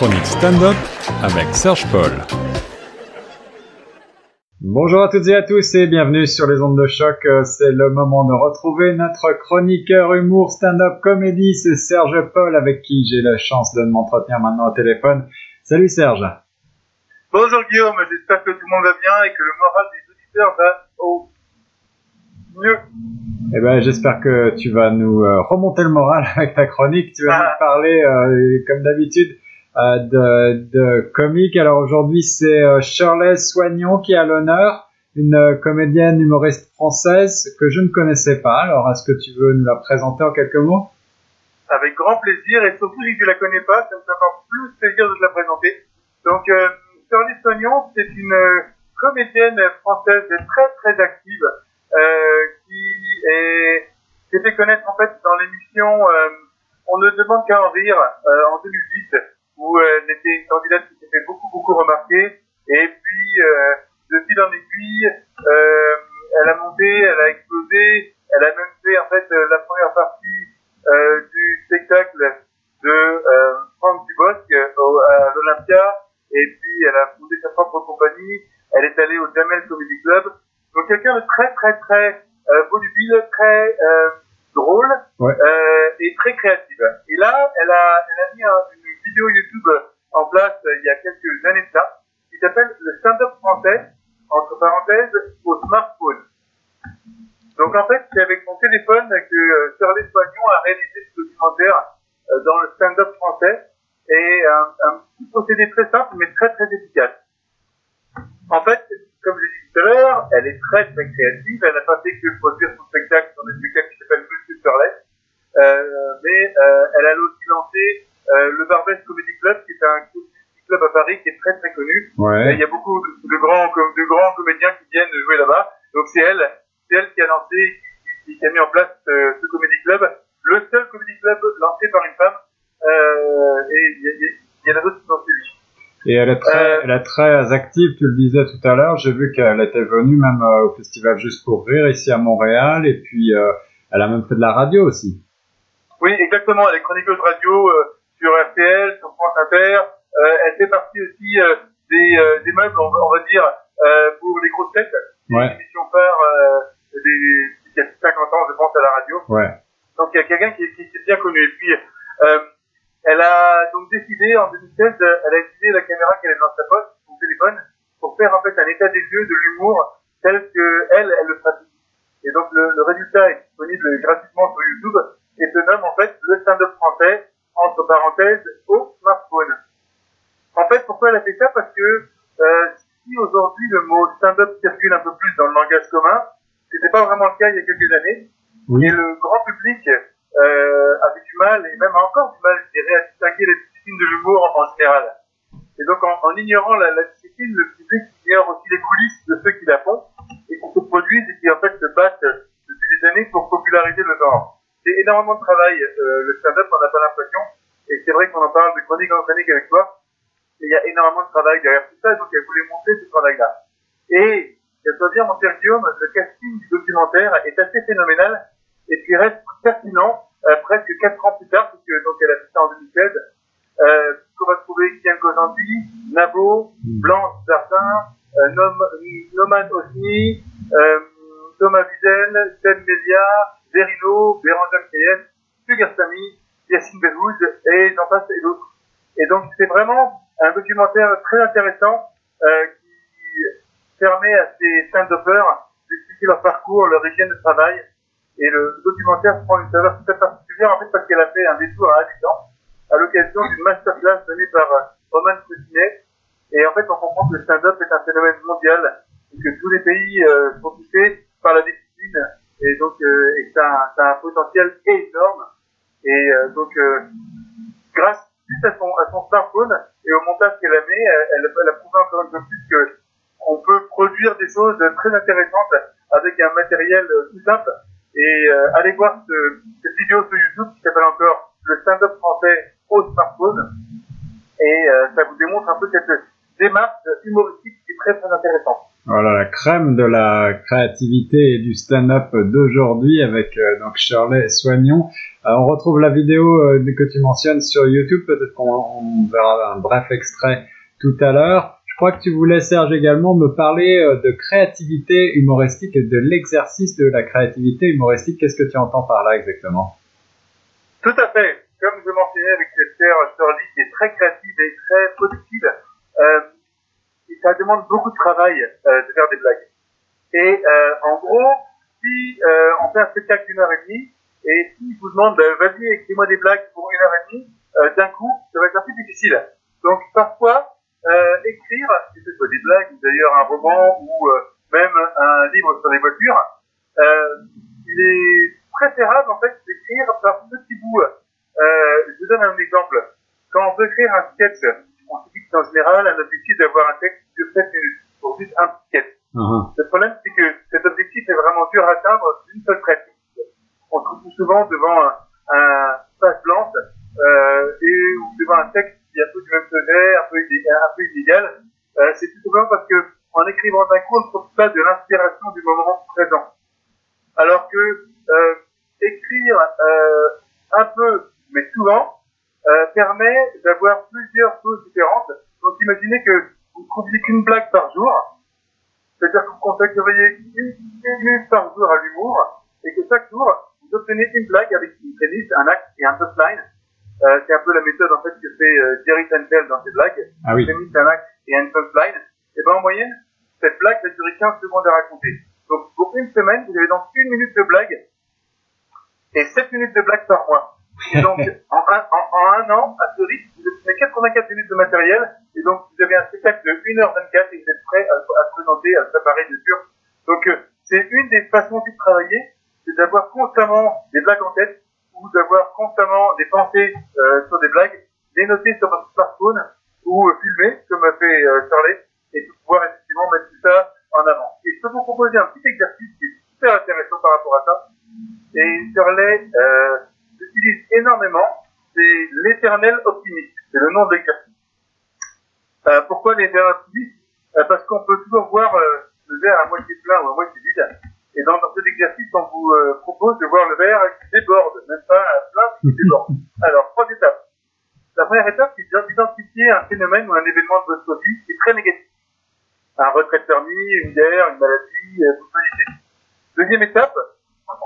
chronique stand-up avec Serge Paul. Bonjour à toutes et à tous et bienvenue sur les ondes de choc. C'est le moment de retrouver notre chroniqueur humour stand-up comédie. C'est Serge Paul avec qui j'ai la chance de m'entretenir maintenant au téléphone. Salut Serge. Bonjour Guillaume, j'espère que tout le monde va bien et que le moral des auditeurs va au mieux. Eh ben, j'espère que tu vas nous euh, remonter le moral avec ta chronique. Tu vas Ah. nous parler, euh, comme d'habitude, euh, de, de comique. Alors aujourd'hui, c'est euh, Shirley Soignon qui à l'honneur, une euh, comédienne humoriste française que je ne connaissais pas. Alors, est-ce que tu veux nous la présenter en quelques mots? Avec grand plaisir et surtout si tu la connais pas, ça me fait encore plus plaisir de te la présenter. Donc, euh, Shirley Soignon, c'est une euh, comédienne française très très active qui est s'est fait connaître en fait dans l'émission On ne demande qu'à en rire en 2010 où euh, elle était une candidate qui s'est fait beaucoup beaucoup remarquer et puis euh, de fil en aiguille euh, elle a monté, elle a explosé, elle a même fait en fait la première partie euh, du spectacle de euh, Franck Dubosc à l'Olympia. Et puis elle a fondé sa propre compagnie, elle est allée au Jamel Comedy Club. Donc quelqu'un de très très très entre parenthèses, au smartphone. Donc en fait, c'est avec son téléphone que euh, Shirley Soignon a réalisé ce documentaire euh, dans le stand-up français et un, un petit procédé très simple mais très très efficace. En fait, comme je dit tout à l'heure, elle est très très créative. Elle n'a pas fait que produire son spectacle sur des spectacles qui s'appelle Monsieur Shirley, euh, mais euh, elle a aussi lancé euh, le Barbès Comedy Club, qui est un comedy club à Paris qui est très très connu. Ouais. il y a beaucoup de, de grands, de grands comédiens qui viennent jouer là-bas. Donc c'est elle, c'est elle qui a lancé, qui, qui a mis en place euh, ce comédie club, le seul comédie club lancé par une femme. Euh, et il y, y en a d'autres qui ont suivi. Et elle est très, Euh, elle est très active, tu le disais tout à l'heure. J'ai vu qu'elle était venue même au festival Juste pour Rire ici à Montréal. Et puis, elle a même fait de la radio aussi. Oui, exactement. Elle est chroniqueuse radio sur RTL, sur France Inter. Euh, elle fait partie aussi euh, des, euh, des meubles, on va, on va dire, euh, pour les grosses têtes. Ouais. Une émission phare euh, des, qui a 50 ans, je pense, à la radio. Ouais. Donc il y a quelqu'un qui, qui, qui est bien connu. Et puis, euh, elle a donc décidé en 2016, euh, elle a utilisé la caméra qu'elle avait dans sa poche, son téléphone, pour faire en fait un état des lieux de l'humour tel que elle, elle le pratique. Et donc le, le résultat est disponible gratuitement sur YouTube et se nomme en fait le stand-up français entre parenthèses au smartphone. En fait, pourquoi elle a fait ça? Parce que euh, si aujourd'hui le mot stand-up circule un peu plus dans le langage commun, c'était pas vraiment le cas il y a quelques années. Oui. Et le grand public euh, avait du mal, et même encore du mal, je dirais, à distinguer les disciplines de l'humour en, en général. Et donc, en, en ignorant la, la discipline, le public ignore aussi les coulisses de ceux qui la font, et qui se produisent et qui, en fait, se battent depuis des années pour populariser le genre. C'est énormément de travail, euh, le stand-up, on n'a pas l'impression, et c'est vrai qu'on en parle de chronique en chronique avec toi, mais il y a énormément de travail derrière tout ça, donc elle voulait montrer ce travail-là. Et, je dois dire, mon cher Guillaume, le casting du documentaire est assez phénoménal, et puis reste pertinent euh, presque quatre ans plus tard, puisque donc elle a fait ça en 2016. Euh, qu'on va trouver Kian Kojandi, Nabo, Blanche Jardin, euh, Nom- Noman Osni, euh, Thomas Wiesel, Seb Melia, Verino, Bérangère Kayes, Sugar Samy, Yacine Behouz, et j'en passe et d'autres. Et donc c'est vraiment un documentaire très intéressant euh, qui permet à ces stand-uppers d'expliquer leur parcours, leur hygiène de travail. Et le documentaire prend une saveur tout à fait particulière en fait parce qu'elle a fait un détour à Abidjan à l'occasion d'une masterclass donnée par euh, Roman Fousinet. Et en fait, on comprend que le stand-up est un phénomène mondial et que tous les pays euh, sont touchés par la discipline et donc euh, et que ça ça a un potentiel énorme. Et euh, donc, grâce juste à son, smartphone et au montage qu'elle a mis, elle, elle, a prouvé encore une fois plus que on peut produire des choses très intéressantes avec un matériel euh, tout simple. Et euh, allez voir ce, cette vidéo sur YouTube qui s'appelle encore le stand-up français au smartphone. Et euh, ça vous démontre un peu cette démarche humoristique qui est très très intéressante. Voilà la crème de la créativité et du stand-up d'aujourd'hui avec euh, donc Shirley Soignon. On retrouve la vidéo que tu mentionnes sur YouTube. Peut-être qu'on verra un bref extrait tout à l'heure. Je crois que tu voulais, Serge, également me parler de créativité humoristique et de l'exercice de la créativité humoristique. Qu'est-ce que tu entends par là exactement? Tout à fait. Comme je mentionnais avec terre Shirley qui est très créative et très productive, euh, ça demande beaucoup de travail euh, de faire des blagues. Et euh, en gros, si euh, on fait un spectacle d'une heure et demie, et si je vous demande, bah, vas-y, écris-moi des blagues pour une heure et demie, euh, d'un coup, ça va être un peu difficile. Donc parfois, euh, écrire, que ce soit des blagues, d'ailleurs un roman, ou euh, même un livre sur les voitures, euh, il est préférable en fait d'écrire par petits bouts. Euh, je vous donne un exemple. Quand on veut écrire un sketch, on se dit qu'en général, un objectif d'avoir un texte de 7 minutes pour juste un sketch. Uh-huh. Le problème, c'est que cet objectif est vraiment dur à atteindre d'une seule traite. On se retrouve souvent devant un, un page blanche euh, et ou devant un texte qui est un peu du même sujet, un peu, un illégal. Euh, c'est tout simplement parce que en écrivant d'un coup, on ne trouve pas de l'inspiration du moment présent. Alors que euh, écrire euh, un peu, mais souvent, euh, permet d'avoir plusieurs choses différentes. Donc imaginez que vous ne trouviez qu'une blague par jour, c'est-à-dire que vous consacreriez une minute par jour à l'humour, et que chaque jour, vous obtenez une blague avec une prémisse, un acte et un punchline. Euh, c'est un peu la méthode en fait que fait euh, Jerry Seinfeld dans ses blagues. Ah oui. Une un acte et un punchline. Et ben en moyenne, cette blague va durer 15 secondes à raconter. Donc pour une semaine, vous avez donc une minute de blague et 7 minutes de blague par mois. Et donc en un, en, en un an, à ce rythme, vous obtenez 84 minutes de matériel et donc vous avez un spectacle de 1h24 et vous êtes prêt à, à présenter, à préparer bien sûr. Donc euh, c'est une des façons de travailler, c'est d'avoir constamment des blagues en tête d'avoir constamment des pensées euh, sur des blagues, les noter sur votre smartphone ou euh, filmer comme a fait euh, Charlie et de pouvoir effectivement mettre tout ça en avant. Et je peux vous proposer un petit exercice qui est super intéressant par rapport à ça. Et Shirley euh, énormément, c'est l'éternel optimiste. C'est le nom de l'exercice. Euh, pourquoi l'éternel optimiste? Parce qu'on peut toujours voir le verre à moitié plein ou à moitié vide. Et dans, cet exercice, on vous propose de voir le verre qui déborde, Alors, trois étapes. La première étape, c'est d'identifier un phénomène ou un événement de votre vie qui est très négatif. Un retrait de permis, une guerre, une maladie, euh, maladie. Deuxième étape,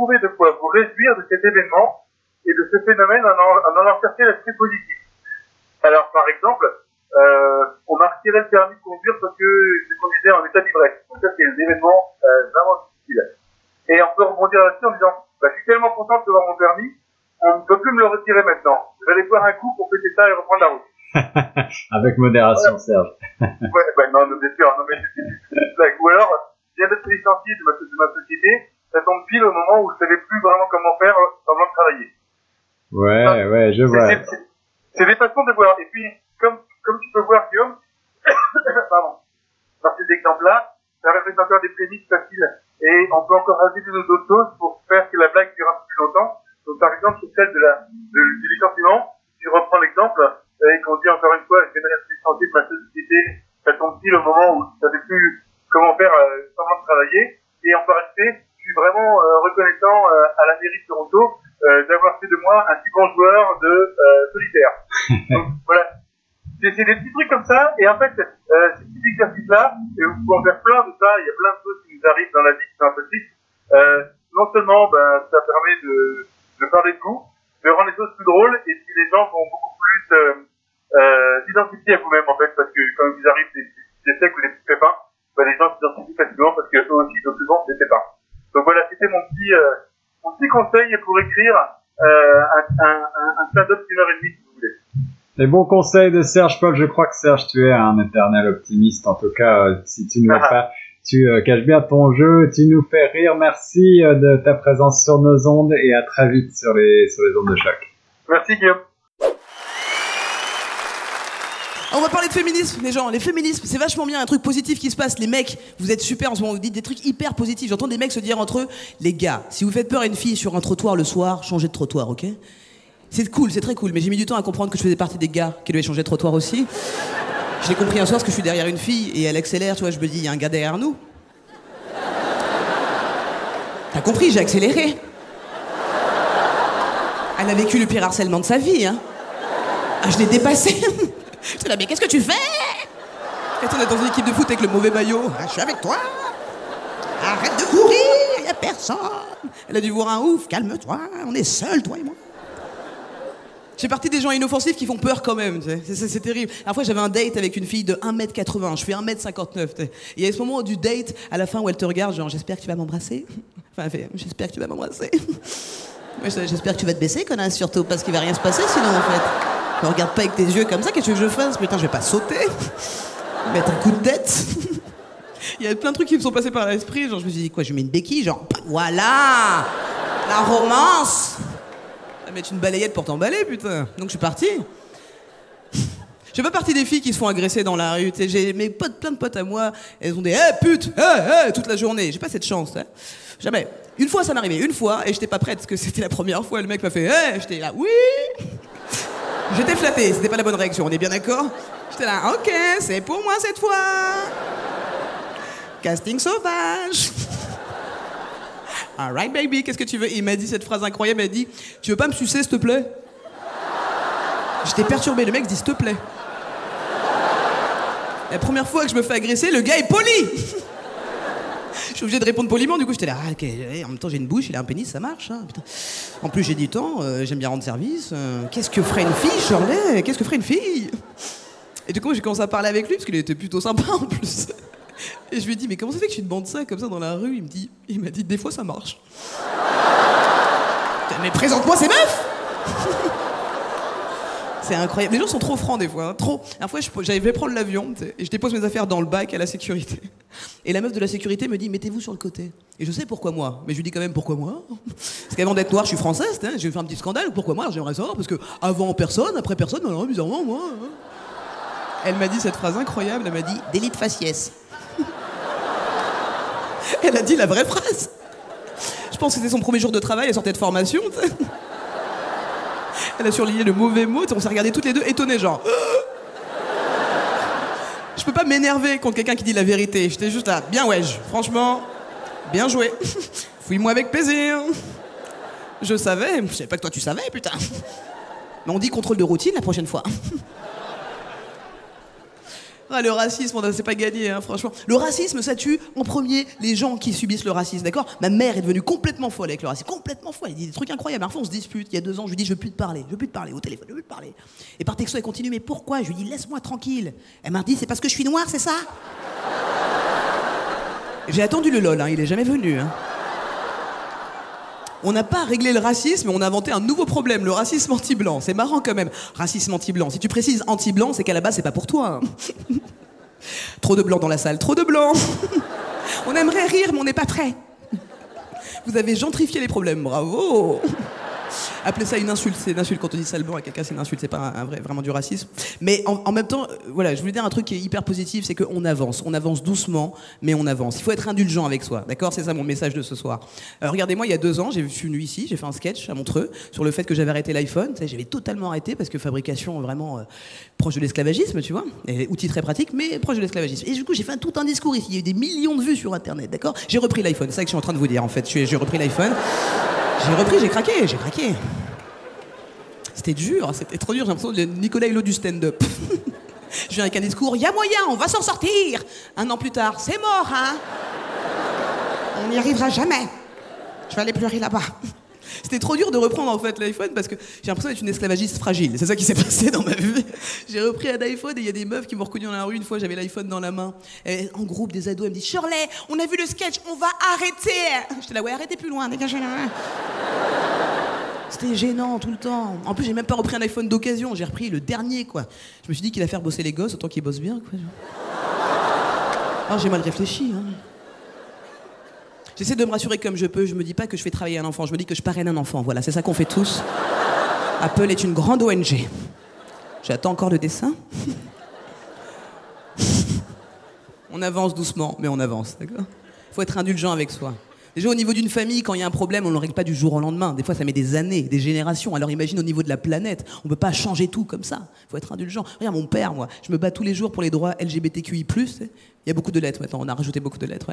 trouver de quoi vous réjouir de cet événement et de ce phénomène en en, chercher l'aspect positif. Alors, par exemple, euh, on m'a retiré le permis de conduire parce que je conduisais en état d'ivresse. Ça, c'est un événement euh, vraiment difficile. Et on peut rebondir là-dessus en disant, bah, je suis tellement content de voir mon permis, on ne peut plus me le retirer maintenant. Je vais aller boire un coup pour fêter ça et reprendre la route. Avec modération, Serge. Ouais, bah, non, bien sûr, non, mais. Ou alors, je viens d'être licencié de ma, de ma société, ça tombe pile au moment où je savais plus vraiment comment faire euh, semblant de travailler. Ouais, ouais, je vois. c'est- des façons de voir. Et puis, comme, comme tu peux voir, Guillaume, pardon, dans ces exemples-là, ça représente encore des prémices faciles. Et on peut encore rajouter d'autres choses pour faire que la blague dure un peu plus longtemps. Donc, par exemple, sur celle de la, de, du licenciement, si je reprends l'exemple, euh, et qu'on dit encore une fois, je viens d'être licencié de ma société, ça tombe pile au moment où ne sais plus comment faire euh, comment travailler. Et peut rajouter, je suis vraiment euh, reconnaissant euh, à la mairie de Toronto d'avoir fait de moi un si bon joueur de solitaire. Donc voilà, c'est c'est des petits trucs comme ça, et en fait, euh, ces petits exercices-là, et vous pouvez en faire plein de ça, il y a plein de choses qui nous arrivent dans la vie qui sont un peu tristes. Euh, non seulement, ben, ça permet de, de parler de vous, de rendre les choses plus drôles, et puis les gens vont beaucoup plus euh, euh, s'identifier à vous-même, en fait, parce que quand il vous arrive des, des échecs ou des petits pépins, ben, les gens s'identifient facilement parce que eux aussi, ils ont souvent des pépins. Donc voilà, c'était mon petit, euh, mon petit conseil pour écrire euh, un, un, un, stand-up d'une heure et demie, si vous voulez. Les bons conseils de Serge Paul, je crois que Serge, tu es un éternel optimiste. En tout cas, euh, si tu ne Ah. pas, tu euh, caches bien ton jeu, tu nous fais rire. Merci euh, de ta présence sur nos ondes et à très vite sur les, sur les ondes de choc. Merci Guillaume. On va parler de féminisme, les gens. Les féminismes, c'est vachement bien, un truc positif qui se passe. Les mecs, vous êtes super en ce moment, vous dites des trucs hyper positifs. J'entends des mecs se dire entre eux, les gars, si vous faites peur à une fille sur un trottoir le soir, changez de trottoir, ok? C'est cool, c'est très cool, mais j'ai mis du temps à comprendre que je faisais partie des gars qui devaient changer de trottoir aussi. J'ai compris un soir parce que je suis derrière une fille et elle accélère, tu vois, je me dis, il y a un gars derrière nous. T'as compris, j'ai accéléré. Elle a vécu le pire harcèlement de sa vie, hein. Ah, je l'ai dépassé. J'étais là, mais qu'est-ce que tu fais? Et on est dans une équipe de foot avec le mauvais maillot. Ah, je suis avec toi. Arrête de courir, y a personne. Elle a dû voir un ouf, calme-toi, on est seuls, toi et moi. J'ai parti des gens inoffensifs qui font peur quand même. C'est- terrible. La fois, j'avais un date avec une fille de 1m80, je fais 1m59. tu sais. Et il y a ce moment du date, à la fin, où elle te regarde, genre, j'espère que tu vas m'embrasser. Enfin, j'espère que tu vas m'embrasser. J'espère que tu vas te baisser, connasse, surtout, parce qu'il va rien se passer sinon, en fait. Ne regarde pas avec tes yeux comme ça, qu'est-ce que je fasse? Putain, je vais pas sauter. Mettre un coup de tête. Il y a plein de trucs qui me sont passés par l'esprit. Genre, je me suis dit, quoi, je mets une béquille Genre, voilà La romance À mettre une balayette pour t'emballer, putain. Donc, je suis parti. Je fais pas partie des filles qui se font agresser dans la rue. J'ai mes potes, plein de potes à moi, elles ont des hé pute, hé hé toute la journée. J'ai pas cette chance. hein. Jamais. Une fois, ça m'est arrivé. Une fois, et j'étais pas prête parce que c'était la première fois. Le mec m'a fait hé, j'étais là, oui. J'étais flatté. C'était pas la bonne réaction. On est bien d'accord J'étais là, ok, c'est pour moi cette fois. Casting sauvage. Alright baby, qu'est-ce que tu veux? Il m'a dit cette phrase incroyable. Il m'a dit, tu veux pas me sucer s'il te plaît J'étais perturbé. Le mec dit, s'il te plaît. La première fois que je me fais agresser, le gars est poli Je suis obligé de répondre poliment, du coup j'étais là, ah, ok, en même temps j'ai une bouche, il a un pénis, ça marche. hein. En plus j'ai du temps, euh, j'aime bien rendre service. euh, Qu'est-ce que ferait une fille, Shirley? Qu'est-ce que ferait une fille? Et du coup j'ai commencé à parler avec lui, parce qu'il était plutôt sympa en plus. Et je lui ai dit, mais comment ça fait que tu demandes ça comme ça dans la rue? Il me dit, il m'a dit, des fois ça marche. Mais présente-moi ces meufs c'est incroyable. Les gens sont trop francs des fois, hein, trop. La fois, j'avais prendre l'avion et je dépose mes affaires dans le bac à la sécurité. Et la meuf de la sécurité me dit mettez-vous sur le côté. Et je sais pourquoi moi, mais je lui dis quand même pourquoi moi? Parce qu'avant d'être noir, je suis française, sais, j'ai fait un petit scandale. Pourquoi moi? J'aimerais savoir parce que avant personne, après personne, alors bizarrement moi. hein. Elle m'a dit cette phrase incroyable. Elle m'a dit délit de faciès. Elle a dit la vraie phrase. Je pense que c'était son premier jour de travail, elle sortait de formation. Elle a surligné le mauvais mot, on s'est regardés toutes les deux étonnés, genre. Je peux pas m'énerver contre quelqu'un qui dit la vérité. J'étais juste là, bien ouais, franchement, bien joué. Fouille-moi avec plaisir. Je savais, je savais pas que toi tu savais, putain. Mais on dit contrôle de routine la prochaine fois. Ah, le racisme, on c'est pas gagné, hein, franchement. Le racisme, ça tue en premier les gens qui subissent le racisme, d'accord? Ma mère est devenue complètement folle avec le racisme, complètement folle. Elle dit des trucs incroyables. Parfois, on se dispute. Il y a deux ans, je lui dis, je veux plus te parler, je veux plus te parler au téléphone, je veux plus te parler. Et par texto, elle continue, mais pourquoi? Je lui dis, laisse-moi tranquille. Elle m'a dit, c'est parce que je suis noire, c'est ça? J'ai attendu le lol, hein, il est jamais venu. hein. On n'a pas réglé le racisme, on a inventé un nouveau problème, le racisme anti-blanc. C'est marrant quand même. Racisme anti-blanc. Si tu précises anti-blanc, c'est qu'à la base, c'est pas pour toi. hein. trop de blanc dans la salle, trop de blanc. on aimerait rire, mais on n'est pas prêt. Vous avez gentrifié les problèmes, bravo. Appelez ça une insulte, c'est une insulte quand on dit sale blanc à quelqu'un, c'est une insulte, c'est pas vraiment du racisme. Mais en, même temps, euh, voilà, je voulais dire un truc qui est hyper positif, c'est qu'on avance, on avance doucement, mais on avance. Il faut être indulgent avec soi, d'accord? C'est ça mon message de ce soir. Euh, Regardez-moi, il y a deux ans, je suis venu ici, j'ai fait un sketch à Montreux sur le fait que j'avais arrêté l'iPhone. J'avais totalement arrêté parce que fabrication vraiment euh, proche de l'esclavagisme, tu vois, et outil très pratique, mais proche de l'esclavagisme. Et du coup, j'ai fait un- tout un discours ici. Il y a eu des millions de vues sur Internet, d'accord? J'ai repris l'iPhone. C'est ça que je suis en train de vous dire, en fait. J'ai repris l'iPhone. J'ai repris, j'ai craqué, j'ai craqué. C'était dur, c'était trop dur. J'ai l'impression de Nicolas Hulot du stand-up. Je viens avec un discours, il y a moyen, on va s'en sortir. Un an plus tard, c'est mort, hein On n'y arrivera jamais. Je vais aller pleurer là-bas. C'était trop dur de reprendre en fait l'iPhone parce que j'ai l'impression d'être une esclavagiste fragile. C'est ça qui s'est passé dans ma vie. J'ai repris un iPhone et il y a des meufs qui m'ont reconnu dans la rue. Une fois, j'avais l'iPhone dans la main. En groupe, des ados, elles me disent Shirley, on a vu le sketch, on va arrêter. J'étais là, ouais, arrêtez plus loin, dégagez là. C'était gênant tout le temps. En plus, j'ai même pas repris un iPhone d'occasion. J'ai repris le dernier, quoi. Je me suis dit qu'il a faire bosser les gosses autant qu'ils bossent bien, quoi. Ah, j'ai mal réfléchi. Hein. J'essaie de me rassurer comme je peux. Je me dis pas que je fais travailler un enfant. Je me dis que je parraine un enfant. Voilà, c'est ça qu'on fait tous. Apple est une grande ONG. J'attends encore le dessin. on avance doucement, mais on avance, d'accord? Faut être indulgent avec soi. Déjà, au niveau d'une famille, quand il y a un problème, on ne le règle pas du jour au lendemain. Des fois, ça met des années, des générations. Alors imagine au niveau de la planète, on ne peut pas changer tout comme ça. Il faut être indulgent. Regarde, mon père, moi, je me bats tous les jours pour les droits LGBTQI+. Il y a beaucoup de lettres maintenant, on a rajouté beaucoup de lettres.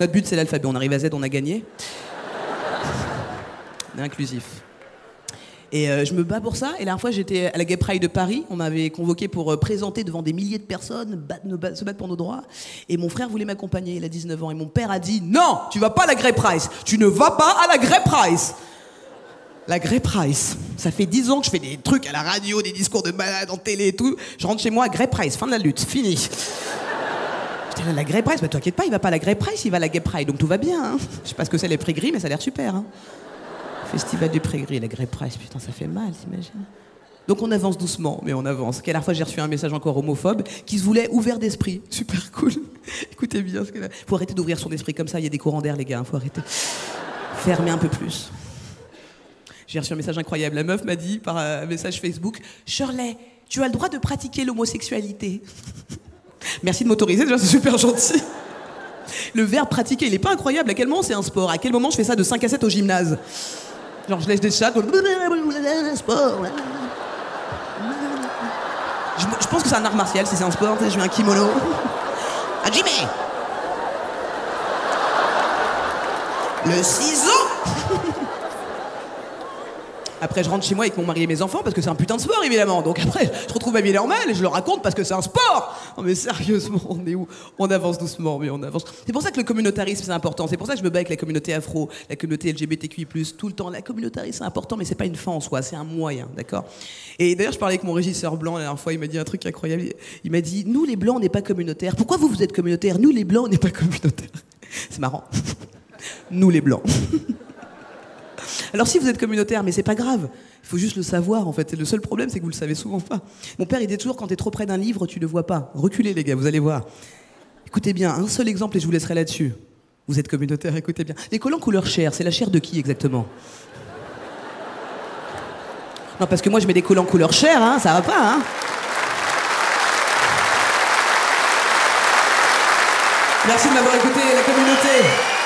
Notre but, c'est l'alphabet. On arrive à Z, on a gagné. On est inclusif. Et euh, je me bats pour ça. Et la dernière fois, j'étais à la Gay Pride de Paris. On m'avait convoqué pour euh, présenter devant des milliers de personnes, se battre pour nos droits. Et mon frère voulait m'accompagner. Il a 19 ans. Et mon père a dit Non, tu vas pas à la Grey Price. Tu ne vas pas à la Grey Price. La Grey Price. Ça fait 10 ans que je fais des trucs à la radio, des discours de malade en télé et tout. Je rentre chez moi, Grey Price. Fin de la lutte. Fini. J'étais là, la Grey Price? Bah, t'inquiète pas, il va pas à la Grey Price, il va à la Gay Pride. Donc tout va bien. hein. Je sais pas ce que c'est les prix gris, mais ça a l'air super. hein. Festival du Pré Gris, la Grey Price, putain, ça fait mal, t'imagines Donc on avance doucement, mais on avance. Quelle fois j'ai reçu un message encore homophobe qui se voulait ouvert d'esprit. Super cool. Écoutez bien ce que là. Faut arrêter d'ouvrir son esprit comme ça, il y a des courants d'air, les gars, faut arrêter. Fermer un peu plus. J'ai reçu un message incroyable. La meuf m'a dit par un message Facebook Shirley, tu as le droit de pratiquer l'homosexualité. Merci de m'autoriser, déjà, c'est super gentil. Le verbe pratiquer, il est pas incroyable. À quel moment c'est un sport? À quel moment je fais ça de 5 à 7 au gymnase? Genre, je laisse des chats. Sport. Je, pense que c'est un art martial si c'est un sport. Je mets un kimono. Ah, Jimmy Le ciseau Après, je rentre chez moi avec mon mari et mes enfants parce que c'est un putain de sport, évidemment. Donc après, je retrouve ma vie normale et je le raconte parce que c'est un sport. Non, mais sérieusement, on est où? On avance doucement, mais on avance. C'est pour ça que le communautarisme, c'est important. C'est pour ça que je me bats avec la communauté afro, la communauté LGBTQI, tout le temps. La communautarisme, c'est important, mais c'est pas une fin en soi, c'est un moyen, d'accord? Et d'ailleurs, je parlais avec mon régisseur blanc la dernière fois, il m'a dit un truc incroyable. Il m'a dit Nous, les blancs, on n'est pas communautaires. Pourquoi vous, vous êtes communautaires? Nous, les blancs, on n'est pas communautaires. C'est marrant. Nous, les blancs. Alors si vous êtes communautaire, mais c'est pas grave, il faut juste le savoir en fait. Le seul problème, c'est que vous le savez souvent pas. Mon père, il dit toujours quand t'es trop près d'un livre, tu le vois pas. Reculez les gars, vous allez voir. Écoutez bien, un seul exemple et je vous laisserai là-dessus. Vous êtes communautaire, écoutez bien. Les collants couleur chair, c'est la chair de qui exactement? Non, parce que moi je mets des collants couleur chair, hein, ça va pas, hein Merci de m'avoir écouté, la communauté.